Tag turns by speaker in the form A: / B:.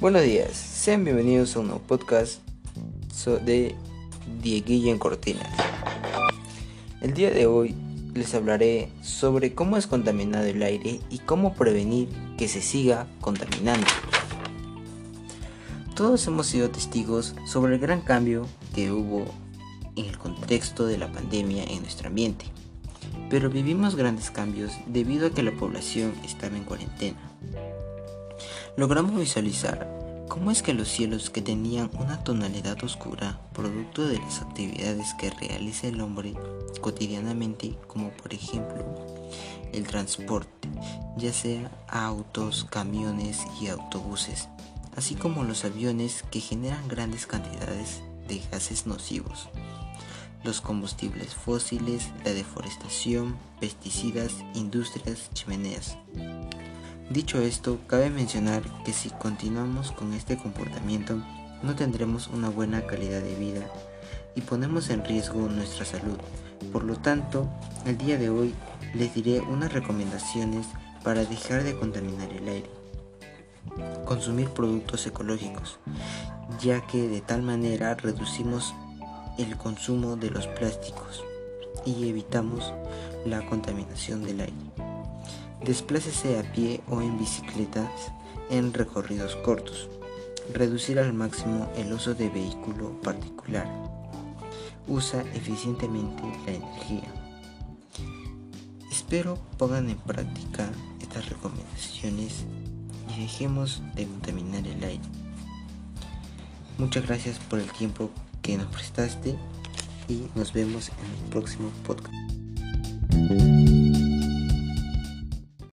A: Buenos días, sean bienvenidos a un nuevo podcast de Dieguilla en Cortinas. El día de hoy les hablaré sobre cómo es contaminado el aire y cómo prevenir que se siga contaminando. Todos hemos sido testigos sobre el gran cambio que hubo en el contexto de la pandemia en nuestro ambiente, pero vivimos grandes cambios debido a que la población estaba en cuarentena. Logramos visualizar cómo es que los cielos que tenían una tonalidad oscura, producto de las actividades que realiza el hombre cotidianamente, como por ejemplo el transporte, ya sea autos, camiones y autobuses, así como los aviones que generan grandes cantidades de gases nocivos, los combustibles fósiles, la deforestación, pesticidas, industrias, chimeneas. Dicho esto, cabe mencionar que si continuamos con este comportamiento no tendremos una buena calidad de vida y ponemos en riesgo nuestra salud. Por lo tanto, el día de hoy les diré unas recomendaciones para dejar de contaminar el aire. Consumir productos ecológicos, ya que de tal manera reducimos el consumo de los plásticos y evitamos la contaminación del aire. Desplácese a pie o en bicicletas en recorridos cortos. Reducir al máximo el uso de vehículo particular. Usa eficientemente la energía. Espero pongan en práctica estas recomendaciones y dejemos de contaminar el aire. Muchas gracias por el tiempo que nos prestaste y nos vemos en el próximo podcast.